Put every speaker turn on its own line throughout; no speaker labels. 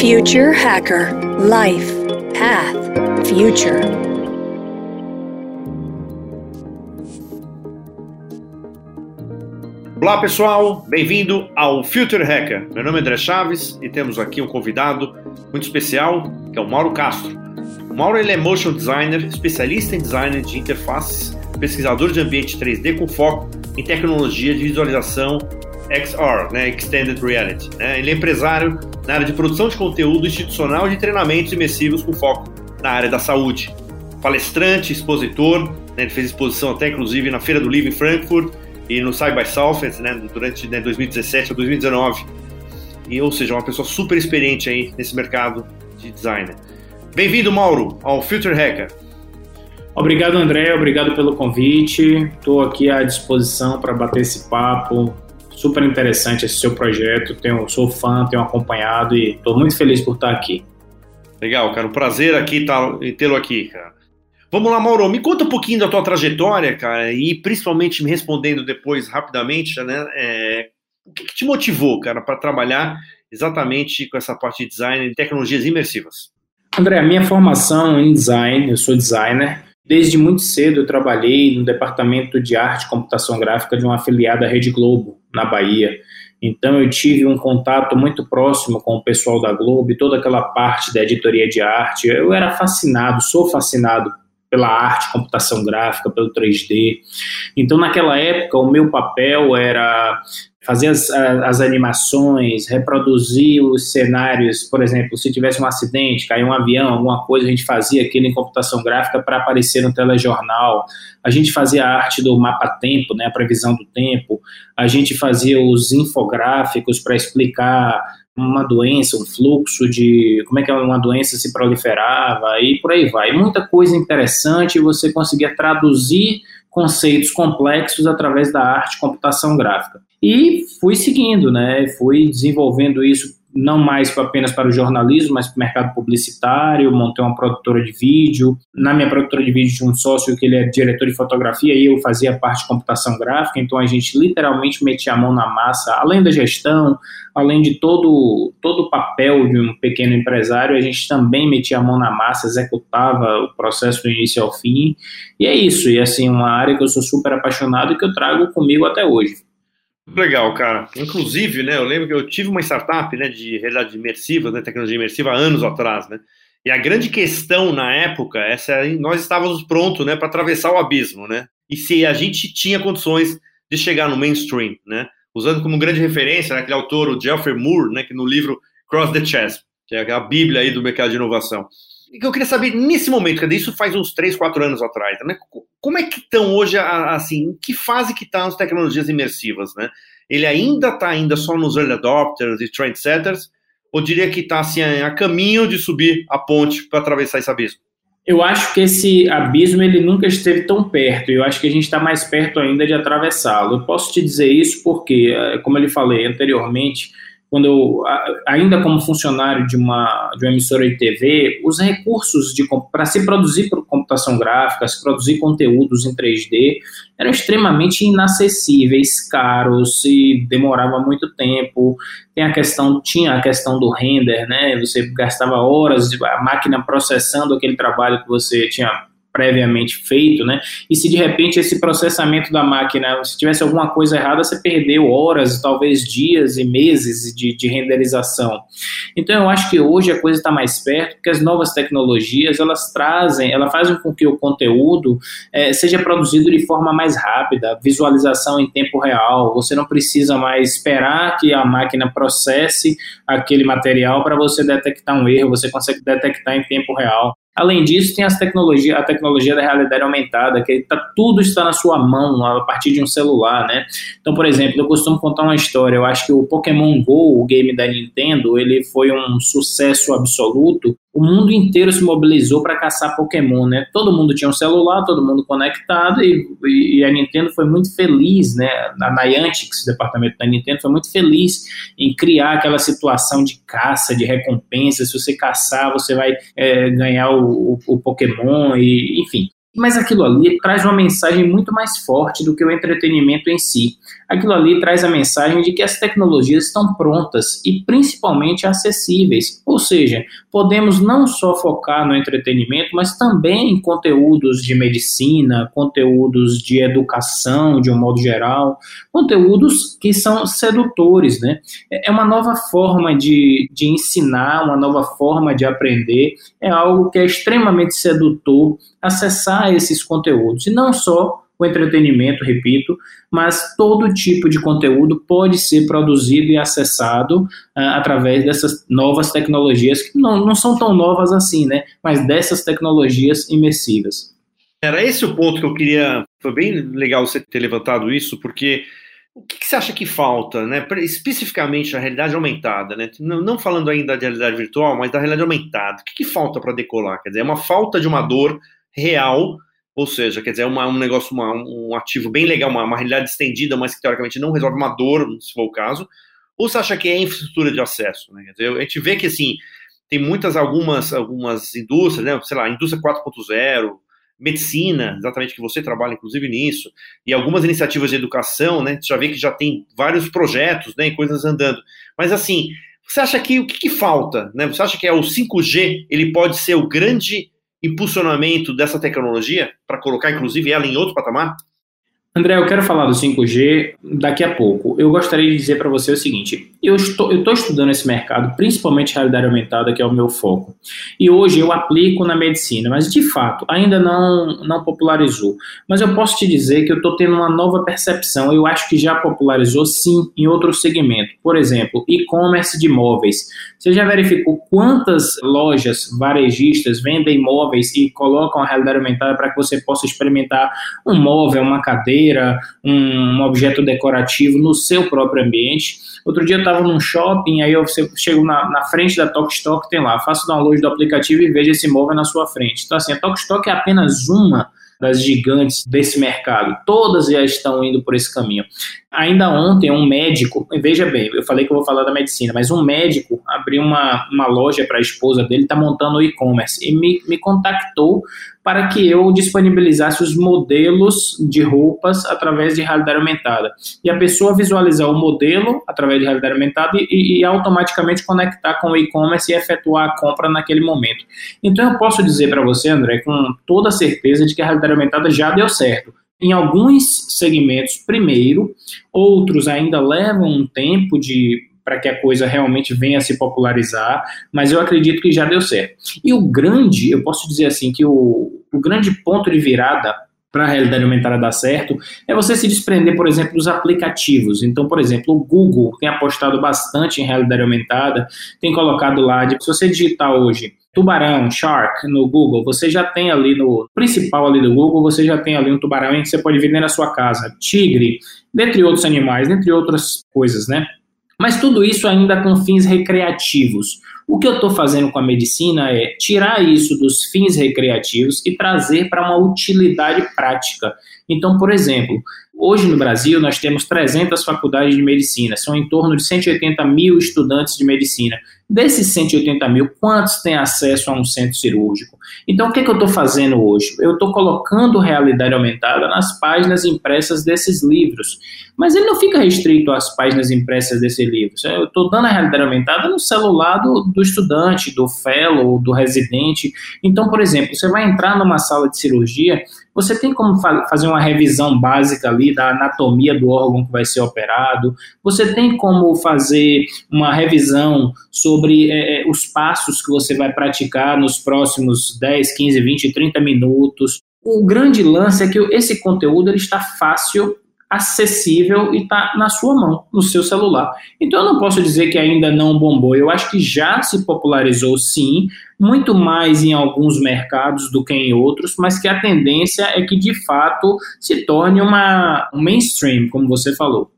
Future Hacker Life Path Future.
Olá pessoal, bem-vindo ao Future Hacker. Meu nome é André Chaves e temos aqui um convidado muito especial, que é o Mauro Castro. O Mauro ele é motion designer, especialista em design de interfaces, pesquisador de ambiente 3D com foco em tecnologia de visualização XR, né, Extended Reality. Né? Ele é empresário na área de produção de conteúdo institucional de treinamentos imersivos com foco na área da saúde. Palestrante, expositor, né, ele fez exposição até inclusive na Feira do Livro em Frankfurt e no Side by Southwest né, durante né, 2017 a 2019. E, ou seja, uma pessoa super experiente aí nesse mercado de design. Bem-vindo, Mauro, ao Future Hacker.
Obrigado, André. Obrigado pelo convite. Estou aqui à disposição para bater esse papo, super interessante esse seu projeto. Tenho, sou fã, tenho acompanhado e estou muito feliz por estar aqui.
Legal, cara. Um prazer aqui tá, tê-lo aqui, cara. Vamos lá, Mauro. Me conta um pouquinho da tua trajetória, cara, e principalmente me respondendo depois rapidamente, né? É, o que, que te motivou, cara, para trabalhar exatamente com essa parte de design e tecnologias imersivas?
André, a minha formação em design, eu sou designer, Desde muito cedo eu trabalhei no departamento de arte e computação gráfica de uma afiliada Rede Globo, na Bahia. Então eu tive um contato muito próximo com o pessoal da Globo e toda aquela parte da editoria de arte. Eu era fascinado, sou fascinado pela arte, computação gráfica, pelo 3D. Então naquela época o meu papel era fazer as, as, animações, reproduzir os cenários, por exemplo, se tivesse um acidente, caiu um avião, alguma coisa, a gente fazia aquilo em computação gráfica para aparecer no telejornal. A gente fazia a arte do mapa-tempo, né, a previsão do tempo. A gente fazia os infográficos para explicar uma doença, um fluxo de como é que uma doença se proliferava e por aí vai. Muita coisa interessante, você conseguia traduzir conceitos complexos através da arte computação gráfica. E fui seguindo, né? Fui desenvolvendo isso não mais apenas para o jornalismo, mas para o mercado publicitário, montei uma produtora de vídeo. Na minha produtora de vídeo tinha um sócio que ele é diretor de fotografia e eu fazia parte de computação gráfica, então a gente literalmente metia a mão na massa, além da gestão, além de todo, todo o papel de um pequeno empresário, a gente também metia a mão na massa, executava o processo do início ao fim, e é isso, e assim, uma área que eu sou super apaixonado e que eu trago comigo até hoje.
Legal, cara. Inclusive, né, eu lembro que eu tive uma startup né, de realidade imersiva, né, tecnologia imersiva, anos atrás, né? E a grande questão na época, essa nós estávamos prontos né, para atravessar o abismo, né? E se a gente tinha condições de chegar no mainstream, né? Usando como grande referência né, aquele autor, o Geoffrey Moore, né, que no livro Cross the Chasm, que é a bíblia aí do mercado de inovação. Eu queria saber, nesse momento, que isso faz uns 3, 4 anos atrás, né? Como é que estão hoje, assim, em que fase que estão tá as tecnologias imersivas, né? Ele ainda está ainda só nos early adopters e trendsetters, ou diria que está assim, a caminho de subir a ponte para atravessar esse abismo?
Eu acho que esse abismo ele nunca esteve tão perto. Eu acho que a gente está mais perto ainda de atravessá-lo. Eu posso te dizer isso porque, eh, como eu lhe falei anteriormente, quando eu, ainda como funcionário de uma, de uma emissora de TV, os recursos para se produzir computação gráfica, se produzir conteúdos em 3D, eram extremamente inacessíveis, caros e demorava muito tempo. Tem a questão, tinha a questão do render, né? Você gastava horas, a máquina processando aquele trabalho que você tinha previamente feito, né? E se de repente esse processamento da máquina, se tivesse alguma coisa errada, você perdeu horas, talvez dias e meses de, de renderização. Então eu acho que hoje a coisa está mais perto, porque as novas tecnologias elas trazem, elas fazem com que o conteúdo é, seja produzido de forma mais rápida, visualização em tempo real. Você não precisa mais esperar que a máquina processe aquele material para você detectar um erro, você consegue detectar em tempo real. Além disso, tem as tecnologia, a tecnologia da realidade aumentada, que tá, tudo está na sua mão a partir de um celular, né? Então, por exemplo, eu costumo contar uma história. Eu acho que o Pokémon Go, o game da Nintendo, ele foi um sucesso absoluto o mundo inteiro se mobilizou para caçar Pokémon, né? Todo mundo tinha um celular, todo mundo conectado e, e a Nintendo foi muito feliz, né? A Niantic, departamento da Nintendo, foi muito feliz em criar aquela situação de caça, de recompensa. Se você caçar, você vai é, ganhar o, o, o Pokémon e, enfim. Mas aquilo ali traz uma mensagem muito mais forte do que o entretenimento em si. Aquilo ali traz a mensagem de que as tecnologias estão prontas e principalmente acessíveis. Ou seja, podemos não só focar no entretenimento, mas também em conteúdos de medicina, conteúdos de educação de um modo geral, conteúdos que são sedutores, né? É uma nova forma de, de ensinar, uma nova forma de aprender, é algo que é extremamente sedutor acessar esses conteúdos. E não só o entretenimento, repito, mas todo tipo de conteúdo pode ser produzido e acessado uh, através dessas novas tecnologias, que não, não são tão novas assim, né? Mas dessas tecnologias imersivas.
Era esse o ponto que eu queria. Foi bem legal você ter levantado isso, porque o que, que você acha que falta, né? Especificamente a realidade aumentada, né? Não, não, falando ainda de realidade virtual, mas da realidade aumentada. O que, que falta para decolar? Quer dizer, é uma falta de uma dor real, ou seja, quer dizer, é uma, um negócio, uma, um ativo bem legal, uma, uma realidade estendida, mas que teoricamente não resolve uma dor, se for o caso, ou você acha que é infraestrutura de acesso? Né? Quer dizer, a gente vê que assim tem muitas algumas algumas indústrias, né? Sei lá, indústria 4.0, medicina, exatamente que você trabalha inclusive nisso, e algumas iniciativas de educação, né? Você já vê que já tem vários projetos, né? E coisas andando. Mas assim, você acha que o que, que falta, né? Você acha que é o 5G? Ele pode ser o grande impulsionamento dessa tecnologia para colocar, inclusive, ela em outro patamar?
André, eu quero falar do 5G daqui a pouco. Eu gostaria de dizer para você o seguinte: eu estou, eu estou estudando esse mercado, principalmente realidade aumentada, que é o meu foco. E hoje eu aplico na medicina, mas de fato ainda não, não popularizou. Mas eu posso te dizer que eu estou tendo uma nova percepção. Eu acho que já popularizou sim em outro segmento. Por exemplo, e-commerce de imóveis. Você já verificou quantas lojas varejistas vendem imóveis e colocam a realidade aumentada para que você possa experimentar um móvel, uma cadeira, um objeto decorativo no seu próprio ambiente? Outro dia eu estava num shopping, aí eu chego na, na frente da Stock tem lá, faço download do aplicativo e vejo esse móvel na sua frente. Então, assim, a Stock é apenas uma das gigantes desse mercado. Todas já estão indo por esse caminho. Ainda ontem, um médico, veja bem, eu falei que eu vou falar da medicina, mas um médico abriu uma, uma loja para a esposa dele, está montando e-commerce, e me, me contactou para que eu disponibilizasse os modelos de roupas através de realidade aumentada. E a pessoa visualizar o modelo através de realidade aumentada e, e automaticamente conectar com o e-commerce e efetuar a compra naquele momento. Então eu posso dizer para você, André, com toda certeza de que a realidade aumentada já deu certo. Em alguns segmentos, primeiro, outros ainda levam um tempo de para que a coisa realmente venha a se popularizar, mas eu acredito que já deu certo. E o grande, eu posso dizer assim, que o, o grande ponto de virada para a realidade aumentada dar certo é você se desprender, por exemplo, dos aplicativos. Então, por exemplo, o Google tem apostado bastante em realidade aumentada, tem colocado lá, de, se você digitar hoje tubarão, shark no Google, você já tem ali no principal ali do Google, você já tem ali um tubarão em que você pode vender na sua casa, tigre, dentre outros animais, dentre outras coisas, né? Mas tudo isso ainda com fins recreativos. O que eu estou fazendo com a medicina é tirar isso dos fins recreativos e trazer para uma utilidade prática. Então, por exemplo, hoje no Brasil nós temos 300 faculdades de medicina, são em torno de 180 mil estudantes de medicina. Desses 180 mil, quantos têm acesso a um centro cirúrgico? Então, o que, é que eu estou fazendo hoje? Eu estou colocando realidade aumentada nas páginas impressas desses livros. Mas ele não fica restrito às páginas impressas desses livros. Eu estou dando a realidade aumentada no celular do, do estudante, do fellow, do residente. Então, por exemplo, você vai entrar numa sala de cirurgia, você tem como fa fazer uma revisão básica ali da anatomia do órgão que vai ser operado, você tem como fazer uma revisão sobre é, é os passos que você vai praticar nos próximos 10, 15, 20, 30 minutos. O grande lance é que esse conteúdo ele está fácil acessível e está na sua mão, no seu celular. Então eu não posso dizer que ainda não bombou. Eu acho que já se popularizou sim, muito mais em alguns mercados do que em outros, mas que a tendência é que de fato se torne uma um mainstream, como você falou.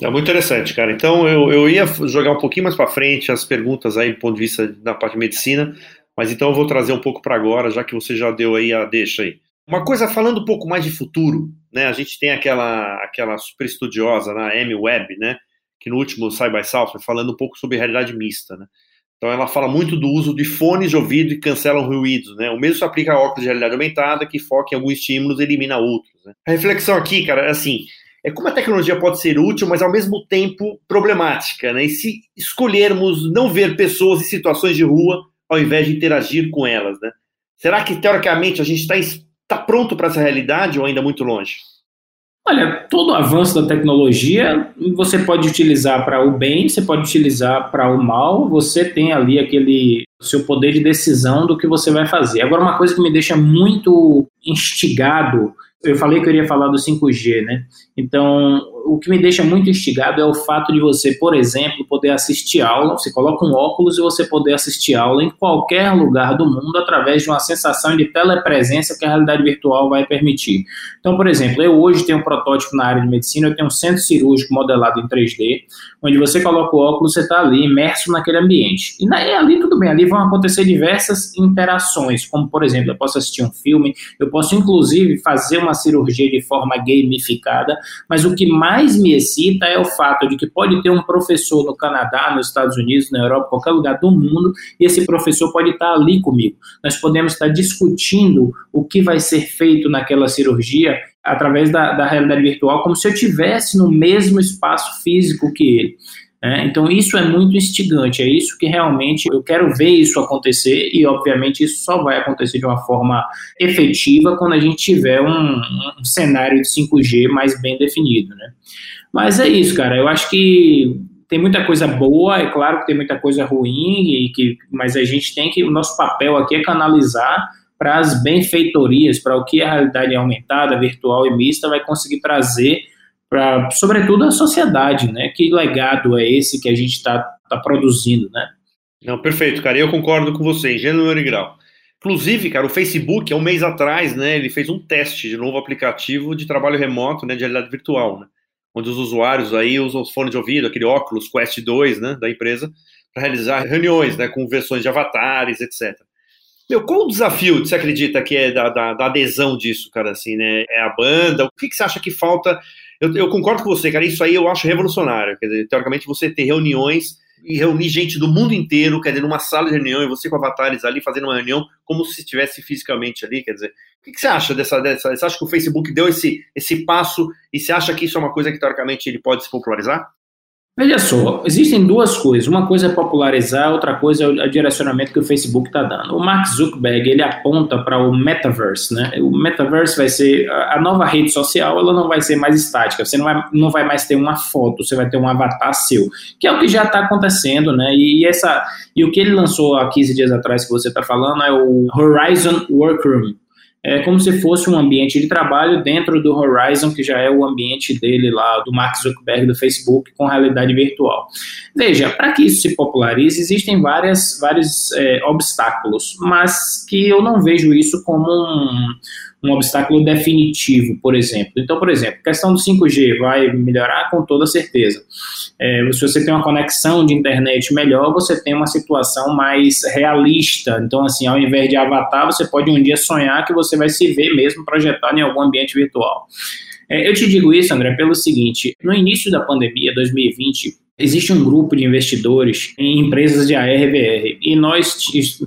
É muito interessante, cara. Então eu, eu ia jogar um pouquinho mais para frente as perguntas aí do ponto de vista da parte de medicina, mas então eu vou trazer um pouco para agora, já que você já deu aí a deixa aí. Uma coisa falando um pouco mais de futuro, né? A gente tem aquela aquela super estudiosa, na né, Amy Webb, né? Que no último Side by South falando um pouco sobre realidade mista, né? Então ela fala muito do uso de fones de ouvido que cancelam ruídos, né? O mesmo se aplica a óculos de realidade aumentada, que foca em alguns estímulos e elimina outros. Né? A reflexão aqui, cara, é assim, é como a tecnologia pode ser útil, mas ao mesmo tempo problemática, né? E se escolhermos não ver pessoas em situações de rua ao invés de interagir com elas, né? Será que teoricamente a gente está tá pronto para essa realidade ou ainda muito longe?
Olha, todo avanço da tecnologia você pode utilizar para o bem, você pode utilizar para o mal, você tem ali aquele seu poder de decisão do que você vai fazer. Agora, uma coisa que me deixa muito instigado eu falei que eu iria falar do 5G, né? Então, o que me deixa muito instigado é o fato de você, por exemplo, poder assistir aula, você coloca um óculos e você poder assistir aula em qualquer lugar do mundo através de uma sensação de telepresença que a realidade virtual vai permitir. Então, por exemplo, eu hoje tenho um protótipo na área de medicina, eu tenho um centro cirúrgico modelado em 3D, onde você coloca o óculos, você está ali imerso naquele ambiente. E e ali tudo bem, ali vão acontecer diversas interações, como por exemplo, eu posso assistir um filme, eu posso inclusive fazer uma cirurgia de forma gamificada, mas o que mais me excita é o fato de que pode ter um professor no Canadá, nos Estados Unidos, na Europa, qualquer lugar do mundo, e esse professor pode estar ali comigo. Nós podemos estar discutindo o que vai ser feito naquela cirurgia através da, da realidade virtual, como se eu tivesse no mesmo espaço físico que ele. É, então, isso é muito instigante, é isso que realmente eu quero ver isso acontecer, e obviamente isso só vai acontecer de uma forma efetiva quando a gente tiver um, um cenário de 5G mais bem definido. Né? Mas é isso, cara, eu acho que tem muita coisa boa, é claro que tem muita coisa ruim, e que, mas a gente tem que, o nosso papel aqui é canalizar para as benfeitorias, para o que a realidade aumentada, virtual e mista vai conseguir trazer para, sobretudo, a sociedade, né? Que legado é esse que a gente está tá produzindo, né?
Não, perfeito, cara. Eu concordo com você, em gênero e grau. Inclusive, cara, o Facebook, há um mês atrás, né, ele fez um teste de novo aplicativo de trabalho remoto, né, de realidade virtual, né, onde os usuários aí usam os fones de ouvido, aquele óculos Quest 2, né, da empresa, para realizar reuniões, né, com versões de avatares, etc. Meu, qual o desafio, você acredita, que é da, da, da adesão disso, cara, assim, né, é a banda? O que, que você acha que falta eu, eu, concordo com você, cara. Isso aí eu acho revolucionário. Quer dizer, teoricamente, você ter reuniões e reunir gente do mundo inteiro, quer dizer, numa sala de reunião, e você com avatares ali fazendo uma reunião como se estivesse fisicamente ali, quer dizer. O que, que você acha dessa, dessa. Você acha que o Facebook deu esse, esse passo e você acha que isso é uma coisa que, teoricamente, ele pode se popularizar?
Veja só, existem duas coisas. Uma coisa é popularizar, outra coisa é o direcionamento que o Facebook está dando. O Mark Zuckerberg ele aponta para o metaverse, né? O metaverse vai ser a nova rede social, ela não vai ser mais estática. Você não vai, não vai mais ter uma foto, você vai ter um avatar seu, que é o que já está acontecendo, né? E, essa e o que ele lançou há 15 dias atrás que você está falando é o Horizon Workroom é como se fosse um ambiente de trabalho dentro do Horizon, que já é o ambiente dele lá, do Mark Zuckerberg do Facebook, com realidade virtual. Veja, para que isso se popularize, existem várias, vários é, obstáculos, mas que eu não vejo isso como um, um obstáculo definitivo, por exemplo. Então, por exemplo, questão do 5G vai melhorar com toda certeza. É, se você tem uma conexão de internet melhor, você tem uma situação mais realista. Então, assim, ao invés de avatar, você pode um dia sonhar que você vai se ver mesmo projetado em algum ambiente virtual. É, eu te digo isso, André, pelo seguinte: no início da pandemia, 2020, Existe um grupo de investidores em empresas de ARVR e nós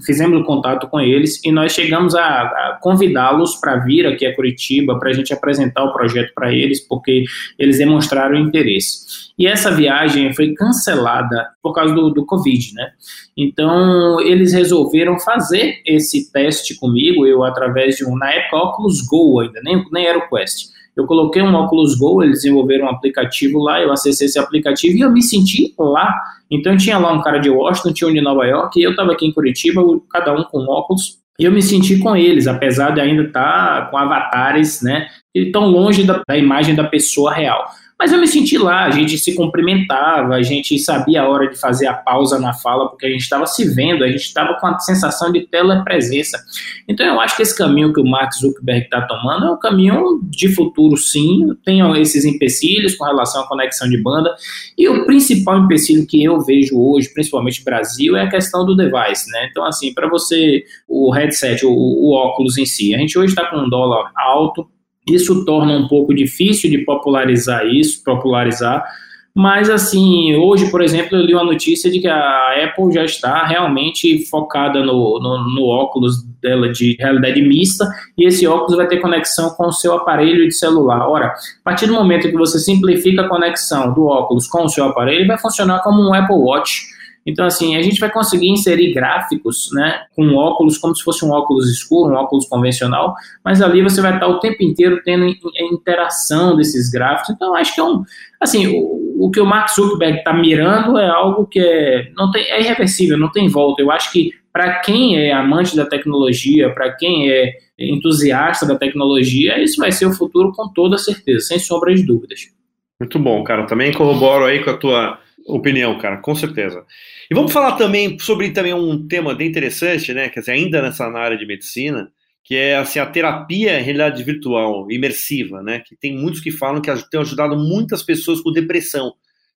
fizemos contato com eles e nós chegamos a, a convidá-los para vir aqui a Curitiba para a gente apresentar o projeto para eles, porque eles demonstraram interesse. E essa viagem foi cancelada por causa do, do Covid, né? Então, eles resolveram fazer esse teste comigo, eu através de um, na época, Oculus Go ainda, nem, nem era o Quest eu coloquei um óculos Go, eles desenvolveram um aplicativo lá, eu acessei esse aplicativo e eu me senti lá. Então tinha lá um cara de Washington, tinha um de Nova York, e eu estava aqui em Curitiba, cada um com óculos, e eu me senti com eles, apesar de ainda estar tá com avatares, né, tão longe da, da imagem da pessoa real. Mas eu me senti lá, a gente se cumprimentava, a gente sabia a hora de fazer a pausa na fala, porque a gente estava se vendo, a gente estava com a sensação de telepresença. Então eu acho que esse caminho que o Mark Zuckerberg está tomando é um caminho de futuro, sim. Tem esses empecilhos com relação à conexão de banda. E o principal empecilho que eu vejo hoje, principalmente no Brasil, é a questão do device, né? Então, assim, para você, o headset, o, o óculos em si, a gente hoje está com um dólar alto, isso torna um pouco difícil de popularizar isso, popularizar, Mas, assim, hoje, por exemplo, eu li uma notícia de que a Apple já está realmente focada no, no, no, óculos dela de realidade mista e esse óculos vai ter conexão com o seu aparelho de celular. Ora, a partir do momento que você simplifica a conexão do óculos com o seu aparelho, vai funcionar como um Apple Watch então, assim, a gente vai conseguir inserir gráficos, né, com óculos, como se fosse um óculos escuro, um óculos convencional, mas ali você vai estar o tempo inteiro tendo a interação desses gráficos. Então, acho que é um, assim, o, o que o Mark Zuckerberg está mirando é algo que é, não tem, é irreversível, não tem volta. Eu acho que para quem é amante da tecnologia, para quem é entusiasta da tecnologia, isso vai ser o futuro com toda certeza, sem sombra de dúvidas.
Muito bom, cara. Também corroboro aí com a tua opinião, cara, com certeza. E vamos falar também sobre também um tema bem interessante, né? Quer dizer, ainda nessa área de medicina, que é assim, a terapia em realidade virtual, imersiva, né? Que tem muitos que falam que tem ajudado muitas pessoas com depressão,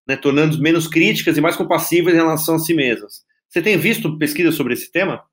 né? Tornando menos críticas e mais compassivas em relação a si mesmas. Você tem visto pesquisas sobre esse tema?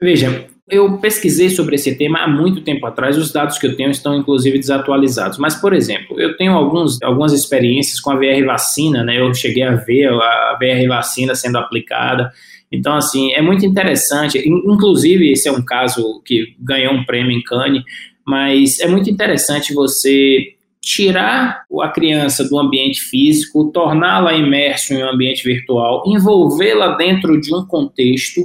Veja, eu pesquisei sobre esse tema há muito tempo atrás, os dados que eu tenho estão inclusive desatualizados. Mas, por exemplo, eu tenho alguns, algumas experiências com a VR vacina, né? Eu cheguei a ver a VR vacina sendo aplicada. Então, assim, é muito interessante. Inclusive, esse é um caso que ganhou um prêmio em Cannes, mas é muito interessante você tirar a criança do ambiente físico, torná-la imersa em um ambiente virtual, envolvê-la dentro de um contexto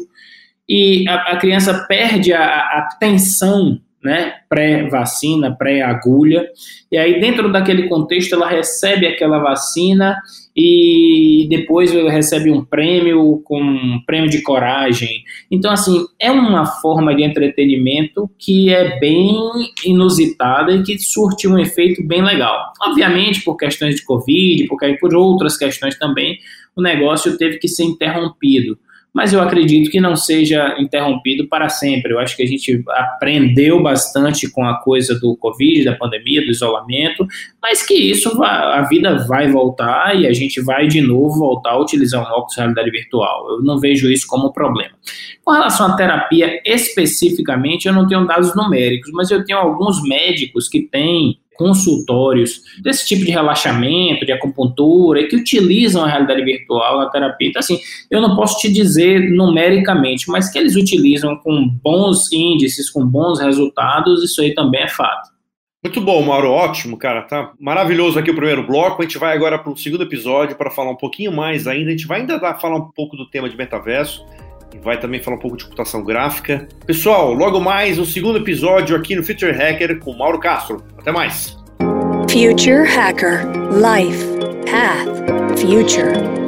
e a, a criança perde a, a tensão né, pré-vacina, pré-agulha, e aí dentro daquele contexto ela recebe aquela vacina e depois recebe um prêmio com um prêmio de coragem. Então, assim, é uma forma de entretenimento que é bem inusitada e que surte um efeito bem legal. Obviamente, por questões de Covid, por, por outras questões também, o negócio teve que ser interrompido mas eu acredito que não seja interrompido para sempre. Eu acho que a gente aprendeu bastante com a coisa do Covid, da pandemia, do isolamento, mas que isso a vida vai voltar e a gente vai de novo voltar a utilizar um óculos de realidade virtual. Eu não vejo isso como problema. Com relação à terapia especificamente, eu não tenho dados numéricos, mas eu tenho alguns médicos que têm consultórios desse tipo de relaxamento, de acupuntura, que utilizam a realidade virtual na terapia. Então, assim, eu não posso te dizer numericamente, mas que eles utilizam com bons índices, com bons resultados, isso aí também é fato.
Muito bom, Mauro, ótimo, cara, tá maravilhoso aqui o primeiro bloco. A gente vai agora para o segundo episódio para falar um pouquinho mais ainda. A gente vai ainda falar um pouco do tema de metaverso vai também falar um pouco de computação gráfica. Pessoal, logo mais um segundo episódio aqui no Future Hacker com Mauro Castro. Até mais. Future Hacker Life Path Future